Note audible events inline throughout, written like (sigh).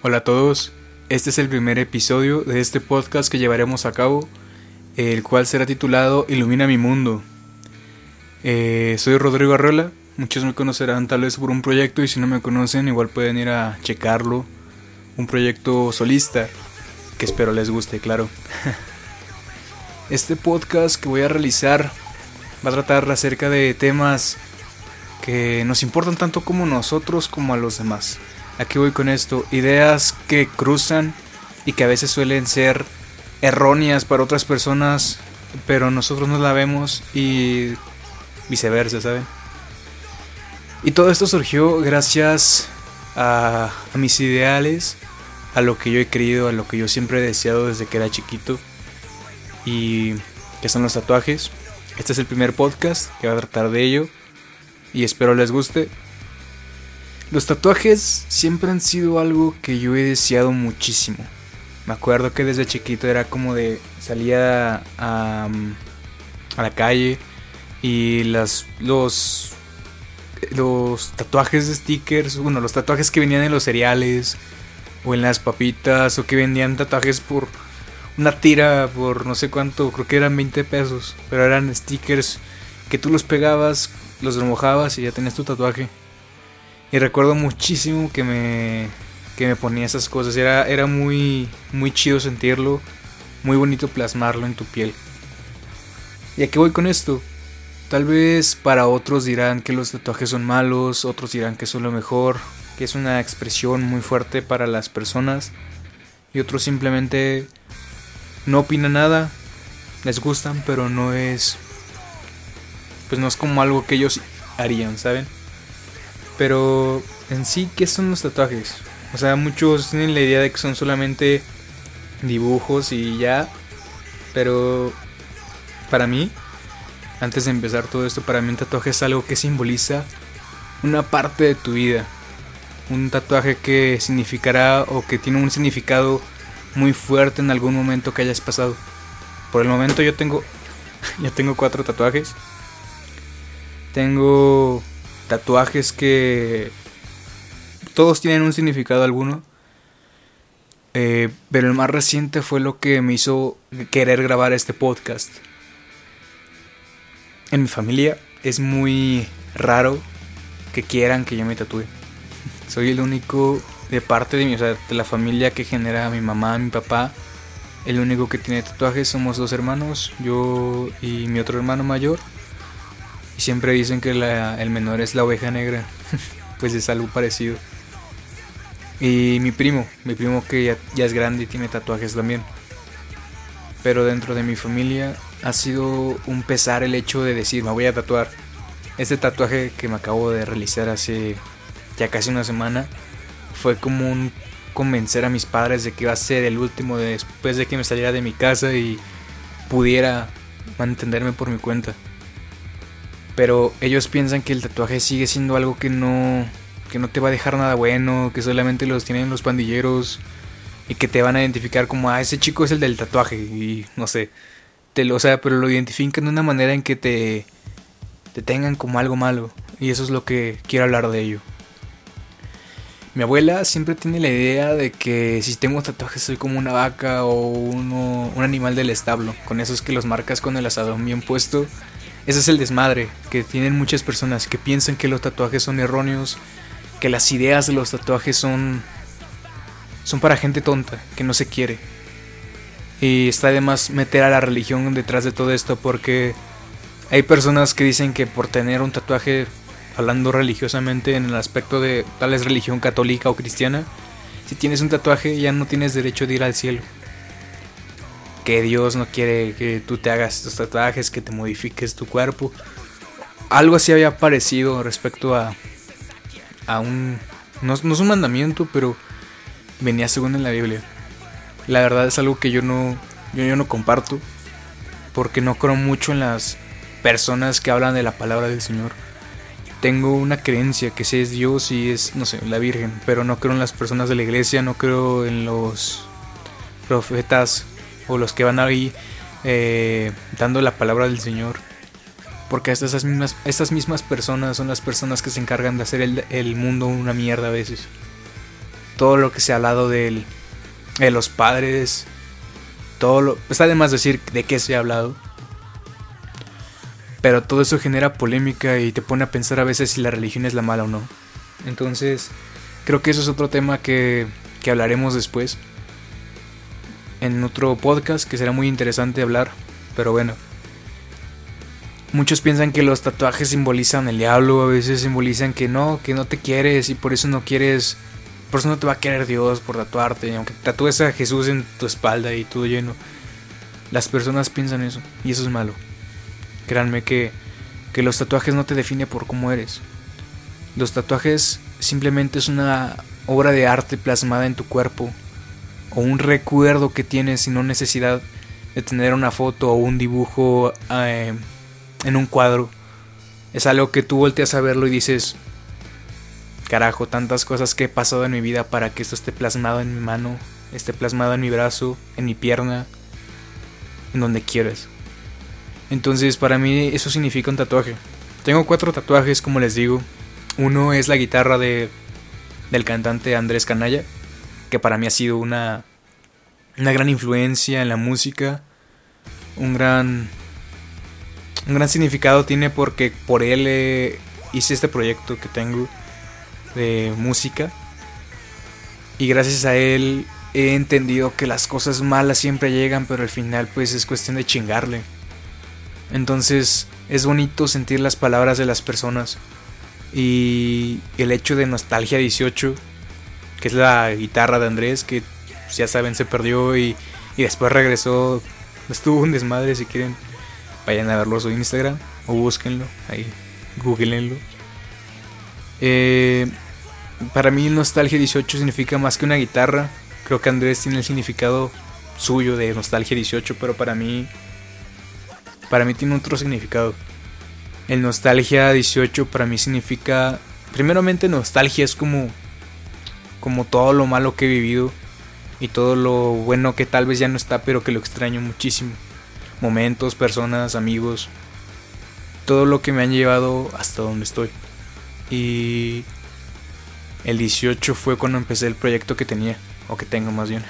Hola a todos, este es el primer episodio de este podcast que llevaremos a cabo, el cual será titulado Ilumina mi mundo. Eh, soy Rodrigo Arrola, muchos me conocerán tal vez por un proyecto y si no me conocen igual pueden ir a checarlo, un proyecto solista, que espero les guste, claro. (laughs) Este podcast que voy a realizar va a tratar acerca de temas que nos importan tanto como nosotros como a los demás. Aquí voy con esto, ideas que cruzan y que a veces suelen ser erróneas para otras personas, pero nosotros no la vemos y viceversa, ¿saben? Y todo esto surgió gracias a, a mis ideales, a lo que yo he creído, a lo que yo siempre he deseado desde que era chiquito y que son los tatuajes. Este es el primer podcast que va a tratar de ello y espero les guste. Los tatuajes siempre han sido algo que yo he deseado muchísimo. Me acuerdo que desde chiquito era como de salía a, a la calle y las los los tatuajes de stickers, bueno, los tatuajes que venían en los cereales o en las papitas o que vendían tatuajes por una tira por no sé cuánto, creo que eran 20 pesos, pero eran stickers que tú los pegabas, los remojabas y ya tenías tu tatuaje. Y recuerdo muchísimo que me que me ponía esas cosas, era era muy muy chido sentirlo, muy bonito plasmarlo en tu piel. ¿Y a qué voy con esto? Tal vez para otros dirán que los tatuajes son malos, otros dirán que son lo mejor, que es una expresión muy fuerte para las personas y otros simplemente no opinan nada, les gustan, pero no es pues no es como algo que ellos harían, ¿saben? Pero en sí, ¿qué son los tatuajes? O sea, muchos tienen la idea de que son solamente dibujos y ya, pero para mí, antes de empezar todo esto, para mí un tatuaje es algo que simboliza una parte de tu vida. Un tatuaje que significará o que tiene un significado muy fuerte en algún momento que hayas pasado. Por el momento yo tengo (laughs) ya tengo cuatro tatuajes. Tengo tatuajes que todos tienen un significado alguno. Eh, pero el más reciente fue lo que me hizo querer grabar este podcast. En mi familia es muy raro que quieran que yo me tatúe. (laughs) Soy el único de parte de mi, o sea, de la familia que genera mi mamá, mi papá. El único que tiene tatuajes somos dos hermanos, yo y mi otro hermano mayor. Y siempre dicen que el menor es la oveja negra. (laughs) pues es algo parecido. Y mi primo, mi primo que ya, ya es grande y tiene tatuajes también. Pero dentro de mi familia ha sido un pesar el hecho de decir, me voy a tatuar. Este tatuaje que me acabo de realizar hace ya casi una semana fue como un convencer a mis padres de que iba a ser el último después de que me saliera de mi casa y pudiera mantenerme por mi cuenta. Pero ellos piensan que el tatuaje sigue siendo algo que no que no te va a dejar nada bueno, que solamente los tienen los pandilleros y que te van a identificar como ah ese chico es el del tatuaje y no sé, te lo o sea, pero lo identifican de una manera en que te te tengan como algo malo y eso es lo que quiero hablar de ello. Mi abuela siempre tiene la idea de que si tengo tatuajes soy como una vaca o uno, un animal del establo. Con esos que los marcas con el asadón bien puesto. Ese es el desmadre que tienen muchas personas que piensan que los tatuajes son erróneos, que las ideas de los tatuajes son son para gente tonta, que no se quiere. Y está además meter a la religión detrás de todo esto porque hay personas que dicen que por tener un tatuaje hablando religiosamente en el aspecto de tal es religión católica o cristiana, si tienes un tatuaje ya no tienes derecho de ir al cielo. Que Dios no quiere que tú te hagas estos tatuajes, que te modifiques tu cuerpo. Algo así había parecido respecto a, a un... No, no es un mandamiento, pero venía según en la Biblia. La verdad es algo que yo no, yo, yo no comparto, porque no creo mucho en las personas que hablan de la palabra del Señor tengo una creencia que si es Dios y es, no sé, la Virgen, pero no creo en las personas de la iglesia, no creo en los profetas o los que van ahí eh, dando la palabra del Señor. Porque estas mismas, estas mismas personas son las personas que se encargan de hacer el, el mundo una mierda a veces. todo lo que se ha hablado de los padres, todo lo... Está de más decir de qué se ha hablado. Pero todo eso genera polémica y te pone a pensar a veces si la religión es la mala o no. Entonces, creo que eso es otro tema que, que hablaremos después. En otro podcast que será muy interesante hablar. Pero bueno. Muchos piensan que los tatuajes simbolizan el diablo, a veces simbolizan que no, que no te quieres y por eso no quieres, por eso no te va a querer Dios por tatuarte, aunque tatúes a Jesús en tu espalda y todo lleno. Las personas piensan eso y eso es malo. Créanme que, que los tatuajes no te definen por cómo eres. Los tatuajes simplemente es una obra de arte plasmada en tu cuerpo o un recuerdo que tienes sin necesidad de tener una foto o un dibujo. Eh, en un cuadro. Es algo que tú volteas a verlo y dices, carajo, tantas cosas que he pasado en mi vida para que esto esté plasmado en mi mano, esté plasmado en mi brazo, en mi pierna, en donde quieras. Entonces para mí eso significa un tatuaje. Tengo cuatro tatuajes, como les digo. Uno es la guitarra de, del cantante Andrés Canalla, que para mí ha sido una, una gran influencia en la música, un gran un gran significado tiene porque por él eh, hice este proyecto que tengo de música. Y gracias a él he entendido que las cosas malas siempre llegan, pero al final pues es cuestión de chingarle. Entonces es bonito sentir las palabras de las personas. Y el hecho de Nostalgia 18, que es la guitarra de Andrés, que ya saben se perdió y, y después regresó. Estuvo un desmadre si quieren Vayan a verlo a su Instagram o búsquenlo, ahí, googleenlo. Eh, para mí Nostalgia 18 significa más que una guitarra. Creo que Andrés tiene el significado suyo de Nostalgia 18, pero para mí para mí tiene otro significado. El Nostalgia 18 para mí significa primeramente nostalgia es como como todo lo malo que he vivido y todo lo bueno que tal vez ya no está, pero que lo extraño muchísimo momentos, personas, amigos, todo lo que me han llevado hasta donde estoy. Y el 18 fue cuando empecé el proyecto que tenía, o que tengo más bien.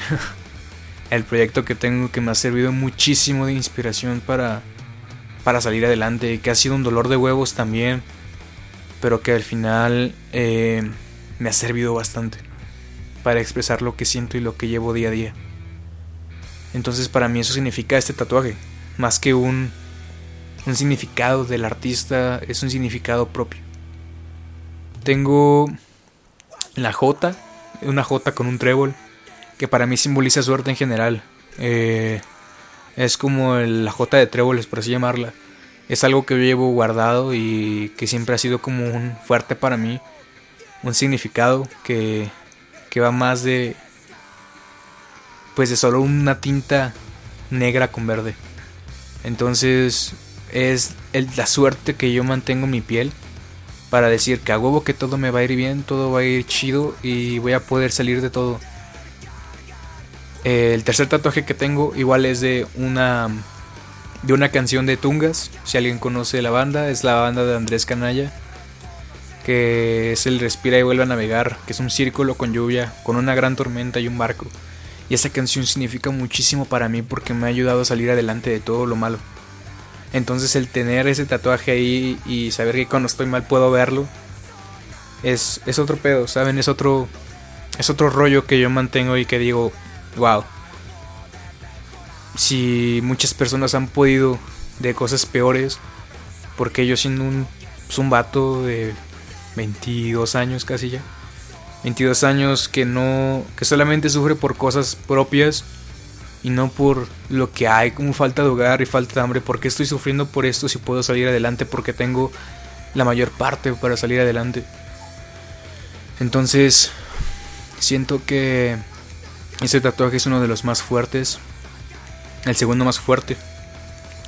(laughs) el proyecto que tengo que me ha servido muchísimo de inspiración para, para salir adelante, que ha sido un dolor de huevos también, pero que al final eh, me ha servido bastante para expresar lo que siento y lo que llevo día a día. Entonces para mí eso significa este tatuaje más que un, un significado del artista, es un significado propio. Tengo la J, una J con un trébol, que para mí simboliza suerte en general. Eh, es como la J de tréboles, por así llamarla. Es algo que yo llevo guardado y que siempre ha sido como un fuerte para mí. Un significado que, que va más de... Pues de solo una tinta negra con verde. Entonces es la suerte que yo mantengo mi piel para decir que a huevo que todo me va a ir bien, todo va a ir chido y voy a poder salir de todo. El tercer tatuaje que tengo igual es de una de una canción de Tungas, si alguien conoce la banda, es la banda de Andrés Canalla, que es el Respira y vuelve a navegar, que es un círculo con lluvia, con una gran tormenta y un barco. Y esa canción significa muchísimo para mí porque me ha ayudado a salir adelante de todo lo malo. Entonces el tener ese tatuaje ahí y saber que cuando estoy mal puedo verlo es, es otro pedo, ¿saben? Es otro es otro rollo que yo mantengo y que digo, wow. Si muchas personas han podido de cosas peores, porque yo siendo un, pues un vato de 22 años casi ya, 22 años que no que solamente sufre por cosas propias y no por lo que hay como falta de hogar y falta de hambre, ¿por qué estoy sufriendo por esto si puedo salir adelante porque tengo la mayor parte para salir adelante? Entonces, siento que ese tatuaje es uno de los más fuertes, el segundo más fuerte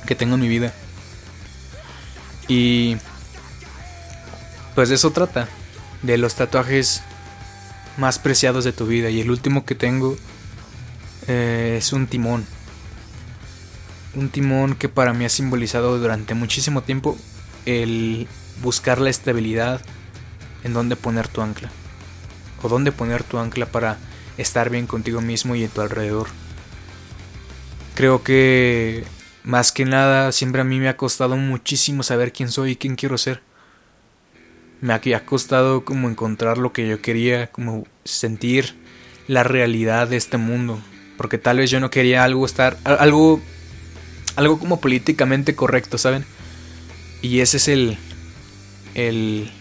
que tengo en mi vida. Y pues de eso trata, de los tatuajes más preciados de tu vida. Y el último que tengo eh, es un timón. Un timón que para mí ha simbolizado durante muchísimo tiempo el buscar la estabilidad en donde poner tu ancla. o dónde poner tu ancla para estar bien contigo mismo y en tu alrededor. Creo que más que nada siempre a mí me ha costado muchísimo saber quién soy y quién quiero ser. Me ha costado como encontrar lo que yo quería, como sentir la realidad de este mundo, porque tal vez yo no quería algo estar algo algo como políticamente correcto, ¿saben? Y ese es el el,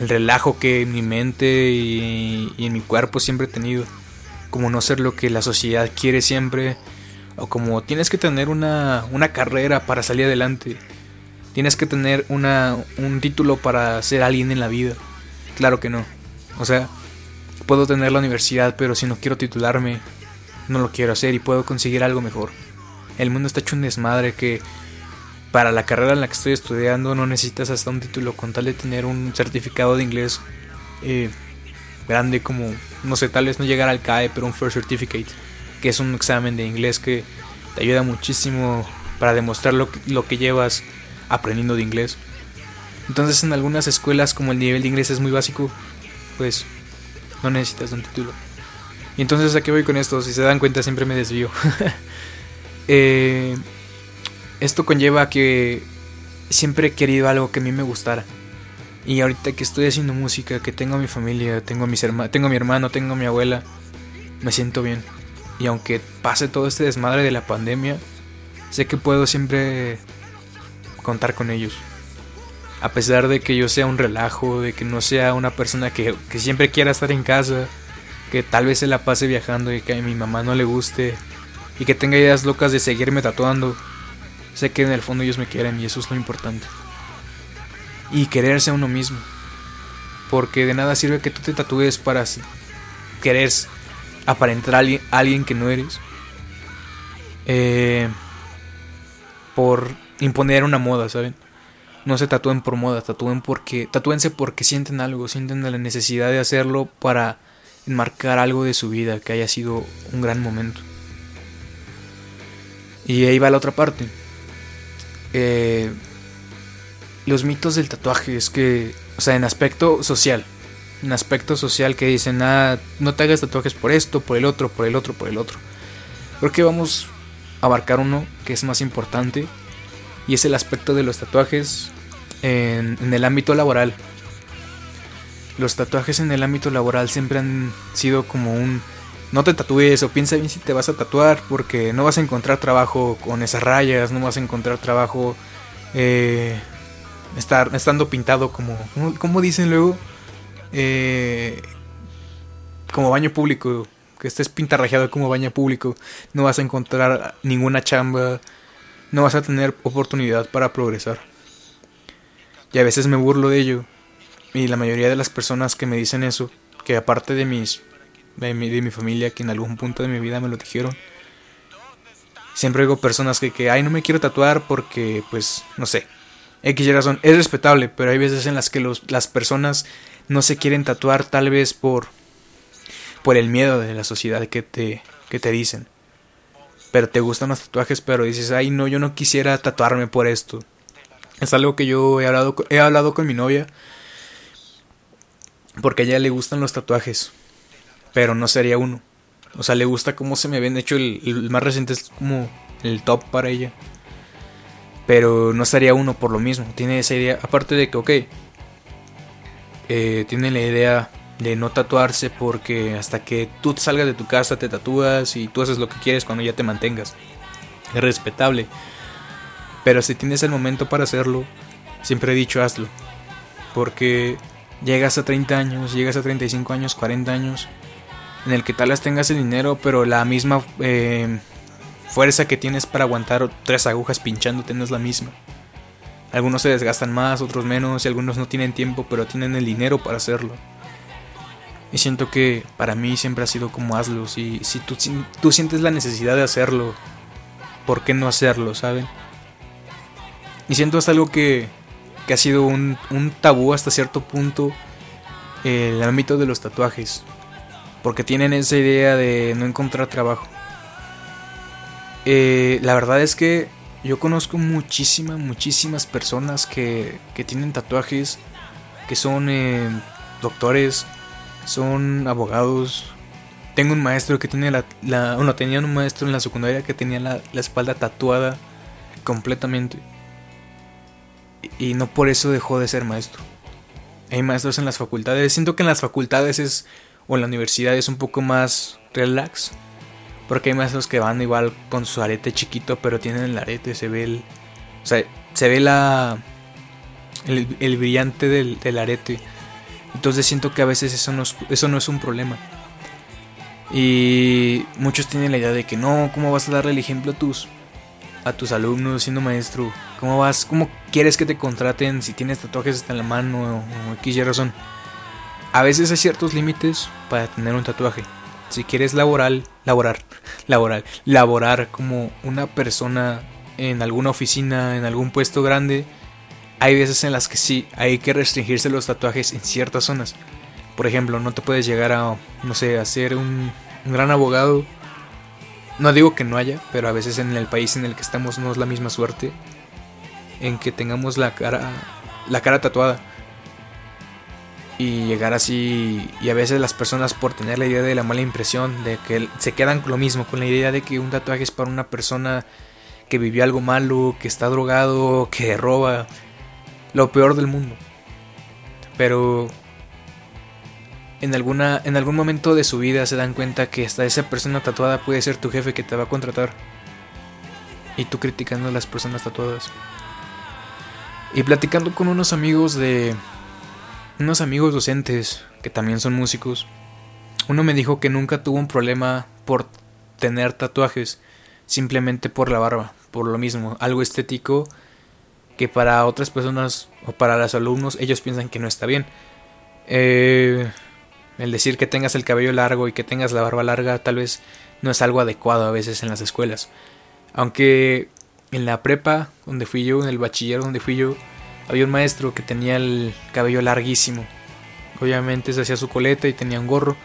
el relajo que en mi mente y, y en mi cuerpo siempre he tenido, como no ser lo que la sociedad quiere siempre o como tienes que tener una, una carrera para salir adelante. Tienes que tener una, un título para ser alguien en la vida. Claro que no. O sea, puedo tener la universidad, pero si no quiero titularme, no lo quiero hacer y puedo conseguir algo mejor. El mundo está hecho un desmadre que para la carrera en la que estoy estudiando no necesitas hasta un título con tal de tener un certificado de inglés eh, grande como, no sé, tal vez no llegar al CAE, pero un First Certificate que es un examen de inglés que te ayuda muchísimo para demostrar lo lo que llevas aprendiendo de inglés. Entonces en algunas escuelas como el nivel de inglés es muy básico, pues no necesitas un título. Y entonces a qué voy con esto, si se dan cuenta siempre me desvío. (laughs) Eh, esto conlleva que siempre he querido algo que a mí me gustara. Y ahorita que estoy haciendo música, que tengo a mi familia, tengo a, mis tengo a mi hermano, tengo a mi abuela, me siento bien. Y aunque pase todo este desmadre de la pandemia, sé que puedo siempre contar con ellos. A pesar de que yo sea un relajo, de que no sea una persona que, siempre quiera estar en casa, que tal vez se la pase viajando y que a mi mamá no le guste, y que tenga ideas locas de seguirme tatuando, sé que en el fondo ellos me quieren y eso es lo importante. Y quererse a uno mismo. Porque de nada sirve que tú te tatúes para querer aparentar a alguien, alguien que no eres. Eh, por imponer una moda, ¿saben? No se tatúen por moda, tatúen porque, tatúense porque sienten algo, sienten la necesidad de hacerlo para enmarcar algo de su vida que haya sido un gran momento. Y ahí va la otra parte. Eh, los mitos del tatuaje es que, o sea, en aspecto social, un aspecto social que dicen, ah, no te hagas tatuajes por esto, por el otro, por el otro, por el otro. Creo que vamos a abarcar uno que es más importante y es el aspecto de los tatuajes en, el ámbito laboral. Los tatuajes en el ámbito laboral siempre han sido como un no te tatúes o piensa bien si te vas a tatuar porque no vas a encontrar trabajo con esas rayas, no vas a encontrar trabajo eh, estar, estando pintado como, como dicen luego, eh, como baño público, que estés pintarrajeado como baño público, no vas a encontrar ninguna chamba, no vas a tener oportunidad para progresar. Y a veces me burlo de ello. Y la mayoría de las personas que me dicen eso, que aparte de mis de mi, de mi familia que en algún punto de mi vida me lo dijeron, siempre digo personas que, que, ay, no me quiero tatuar porque, pues, no sé, X razón, es respetable, pero hay veces en las que los, las personas no se quieren tatuar tal vez por por el miedo de la sociedad que te que te dicen. Pero te gustan los tatuajes, pero dices, "Ay, no, yo no quisiera tatuarme por esto." Es algo que yo he hablado he hablado con mi novia porque a ella le gustan los tatuajes, pero no sería uno. O sea, le gusta cómo se me ven. Hecho, el, el más reciente es como el top para ella. Pero no sería uno por lo mismo. Tiene esa idea. Aparte de que, ok, eh, tienen la idea de no tatuarse porque hasta que tú salgas de tu casa te tatúas y tú haces lo que quieres cuando ya te mantengas. Es respetable. Pero si tienes el momento para hacerlo, siempre he dicho hazlo. Porque llegas a 30 años, llegas a 35 años, 40 años, en el que tal vez tengas el dinero, pero la misma eh, fuerza que tienes para aguantar tres agujas pinchándote no es la misma. Algunos se desgastan más, otros menos, y algunos no tienen tiempo, pero tienen el dinero para hacerlo. Y siento que para mí siempre ha sido como hazlo. Si, si, tú, tú sientes la necesidad de hacerlo, ¿por qué no hacerlo, saben? Y siento es algo que, que ha sido un, un tabú hasta cierto punto el ámbito de los tatuajes. Porque tienen esa idea de no encontrar trabajo. Eh, la verdad es que yo conozco muchísimas, muchísimas personas que, que tienen tatuajes, que son eh, doctores, son abogados. Tengo un maestro que tiene la, la bueno, tenía un maestro en la secundaria que tenía la, la espalda tatuada completamente. Y no por eso dejó de ser maestro. Hay maestros en las facultades. Siento que en las facultades es o en la universidad es un poco más relax. Porque hay maestros que van igual con su arete chiquito, pero tienen el arete, se ve el. O sea, se ve la. El, brillante del, del, arete. Entonces siento que a veces eso no, es, eso no es un problema. Y muchos tienen la idea de que no, ¿cómo vas a darle el ejemplo a tus, a tus alumnos siendo maestro? ¿Cómo vas? ¿Cómo quieres que te contraten si tienes tatuajes en la mano o, X y razón? A veces hay ciertos límites para tener un tatuaje. Si quieres laboral, laborar, (laughs) laboral, laborar como una persona en alguna oficina, en algún puesto grande, hay veces en las que sí, hay que restringirse los tatuajes en ciertas zonas. Por ejemplo, no te puedes llegar a, no sé, a ser un, un gran abogado. No digo que no haya, pero a veces en el país en el que estamos no es la misma suerte en que tengamos la cara la cara tatuada y llegar así y a veces las personas por tener la idea de la mala impresión de que se quedan con lo mismo con la idea de que un tatuaje es para una persona que vivió algo malo, que está drogado, que roba, lo peor del mundo. Pero en alguna en algún momento de su vida se dan cuenta que hasta esa persona tatuada puede ser tu jefe que te va a contratar. Y tú criticando a las personas tatuadas. Y platicando con unos amigos de... Unos amigos docentes que también son músicos. Uno me dijo que nunca tuvo un problema por tener tatuajes, simplemente por la barba, por lo mismo, algo estético que para otras personas o para los alumnos ellos piensan que no está bien. Eh, el decir que tengas el cabello largo y que tengas la barba larga tal vez no es algo adecuado a veces en las escuelas. Aunque en la prepa donde fui yo, en el bachiller donde fui yo, había un maestro que tenía el cabello larguísimo. Obviamente se hacía su coleta y tenía un gorro,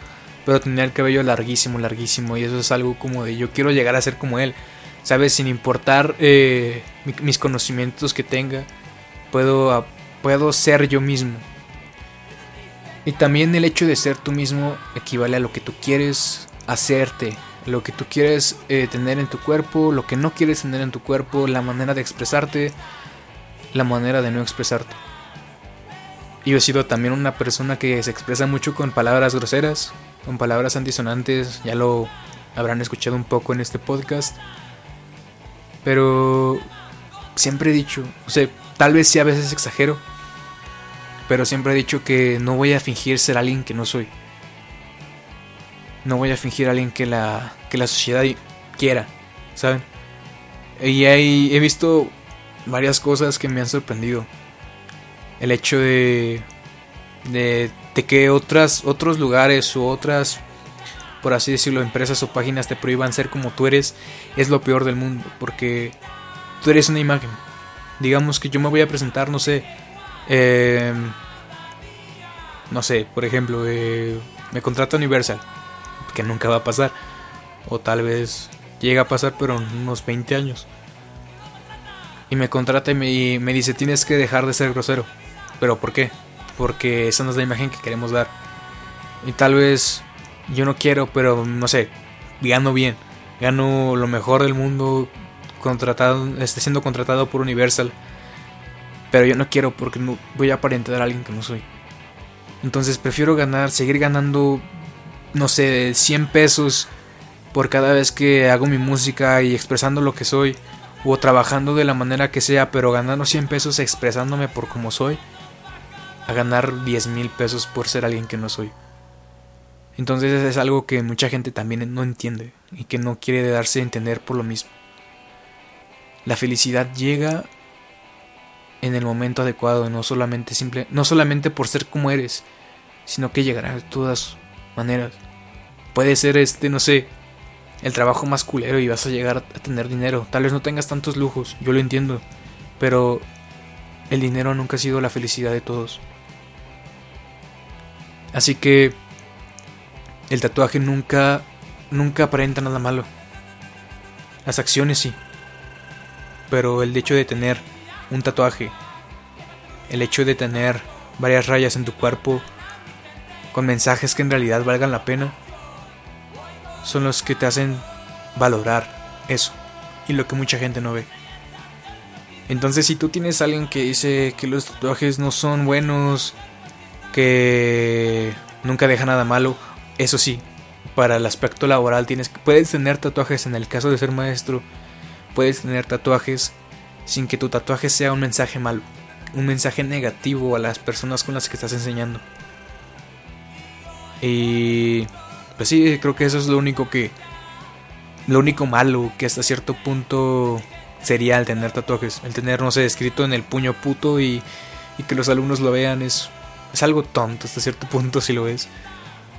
pero tenía el cabello larguísimo, larguísimo. Y eso es algo como de yo quiero llegar a ser como él. ¿Sabes? Sin importar eh, mis conocimientos que tenga, puedo, puedo ser yo mismo. Y también el hecho de ser tú mismo equivale a lo que tú quieres hacerte, lo que tú quieres eh, tener en tu cuerpo, lo que no quieres tener en tu cuerpo, la manera de expresarte, la manera de no expresarte. Yo he sido también una persona que se expresa mucho con palabras groseras, con palabras antisonantes, ya lo habrán escuchado un poco en este podcast. Pero siempre he dicho, o sea, tal vez sí a veces exagero, pero siempre he dicho que no voy a fingir ser alguien que no soy. No voy a fingir a alguien que la que la sociedad quiera, ¿saben? Y he visto varias cosas que me han sorprendido. El hecho de, de, de que otras, otros lugares u otras, por así decirlo, empresas o páginas te prohíban ser como tú eres, es lo peor del mundo, porque tú eres una imagen. Digamos que yo me voy a presentar, no sé, eh, no sé, por ejemplo, eh, me contrata Universal, que nunca va a pasar. O tal vez llega a pasar, pero en unos 20 años. Y me contrata y me, dice, tienes que dejar de ser grosero. ¿Pero por qué? Porque esa no es la imagen que queremos dar. Y tal vez yo no quiero, pero no sé, gano bien. Gano lo mejor del mundo contratado, esté siendo contratado por Universal. Pero yo no quiero porque no, voy a aparentar a alguien que no soy. Entonces prefiero ganar, seguir ganando, no sé, 100 pesos por cada vez que hago mi música y expresando lo que soy, o trabajando de la manera que sea, pero ganando 100 pesos expresándome por como soy, a ganar 10 mil pesos por ser alguien que no soy. Entonces es algo que mucha gente también no entiende y que no quiere darse a entender por lo mismo. La felicidad llega en el momento adecuado, no solamente simple, no solamente por ser como eres, sino que llegará de todas maneras. Puede ser este, no sé, el trabajo más culero y vas a llegar a tener dinero. Tal vez no tengas tantos lujos, yo lo entiendo, pero el dinero nunca ha sido la felicidad de todos. Así que el tatuaje nunca nunca aparenta nada malo. Las acciones sí. Pero el hecho de tener un tatuaje, el hecho de tener varias rayas en tu cuerpo con mensajes que en realidad valgan la pena, son los que te hacen valorar eso y lo que mucha gente no ve. Entonces si tú tienes a alguien que dice que los tatuajes no son buenos, que nunca deja nada malo, eso sí, para el aspecto laboral tienes puedes tener tatuajes en el caso de ser maestro, puedes tener tatuajes sin que tu tatuaje sea un mensaje malo, un mensaje negativo a las personas con las que estás enseñando. Y pues sí, creo que eso es lo único que lo único malo que hasta cierto punto sería el tener tatuajes. El tener, no sé, escrito en el puño puto y, que los alumnos lo vean es, es algo tonto hasta cierto punto si lo ves.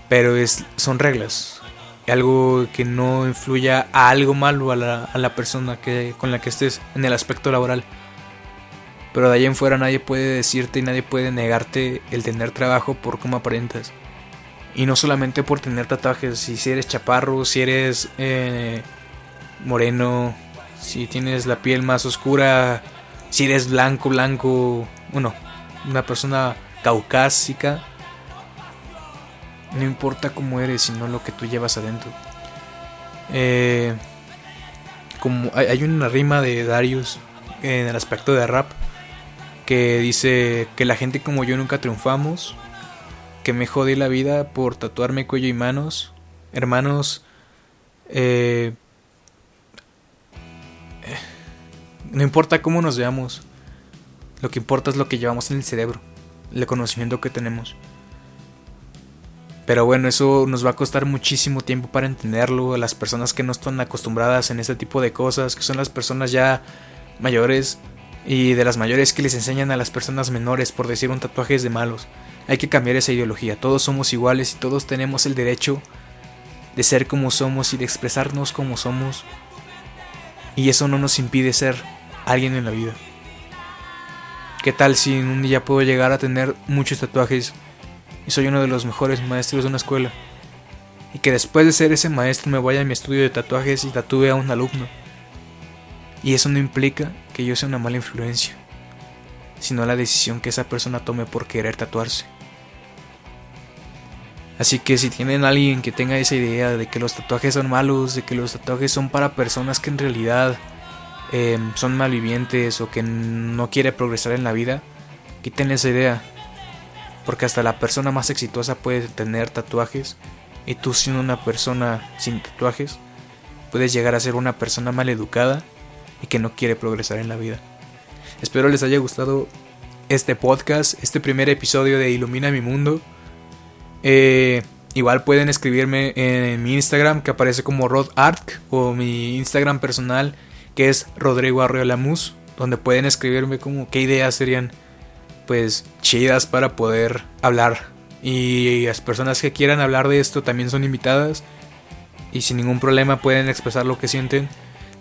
Pero es, son reglas. Algo que no influya a algo malo a la, a la persona que, con la que estés en el aspecto laboral. Pero de ahí en fuera nadie puede decirte y nadie puede negarte el tener trabajo por cómo aparentas. Y no solamente por tener tatuajes, si eres chaparro, si eres eh, moreno, si tienes la piel más oscura, si eres blanco, blanco, bueno, una persona caucásica, no importa cómo eres, sino lo que tú llevas adentro. Eh, como hay una rima de Darius en el aspecto de rap que dice que la gente como yo nunca triunfamos, que me jodí la vida por tatuarme cuello y manos. Hermanos, eh, No importa cómo nos veamos, lo que importa es lo que llevamos en el cerebro, el conocimiento que tenemos. Pero bueno, eso nos va a costar muchísimo tiempo para entenderlo. Las personas que no están acostumbradas en este tipo de cosas, que son las personas ya mayores y de las mayores que les enseñan a las personas menores por decir un tatuaje es de malos. Hay que cambiar esa ideología. Todos somos iguales y todos tenemos el derecho de ser como somos y de expresarnos como somos. Y eso no nos impide ser alguien en la vida. ¿Qué tal si en un día puedo llegar a tener muchos tatuajes y soy uno de los mejores maestros de una escuela? Y que después de ser ese maestro me vaya a mi estudio de tatuajes y tatúe a un alumno. Y eso no implica que yo sea una mala influencia, sino la decisión que esa persona tome por querer tatuarse. Así que si tienen alguien que tenga esa idea de que los tatuajes son malos, de que los tatuajes son para personas que en realidad Em, son malvivientes o que no quiere progresar en la vida, quiten esa idea. Porque hasta la persona más exitosa puede tener tatuajes y tú siendo una persona sin tatuajes puedes llegar a ser una persona mal educada y que no quiere progresar en la vida. Espero les haya gustado este podcast, este primer episodio de Ilumina mi mundo. Eh, igual pueden escribirme en mi Instagram que aparece como RodArc o mi Instagram personal que es Rodrigo Arreola Mus, donde pueden escribirme como qué ideas serían pues chidas para poder hablar. Y las personas que quieran hablar de esto también son invitadas y sin ningún problema pueden expresar lo que sienten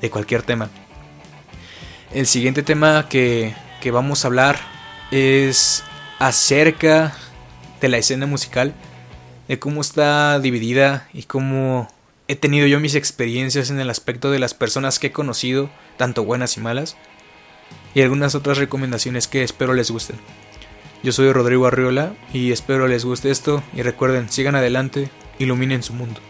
de cualquier tema. El siguiente tema que, que vamos a hablar es acerca de la escena musical, de cómo está dividida y cómo he tenido yo mis experiencias en el aspecto de las personas que he conocido, tanto buenas y malas, y algunas otras recomendaciones que espero les gusten. Yo soy Rodrigo Arriola y espero les guste esto y recuerden, sigan adelante, iluminen su mundo.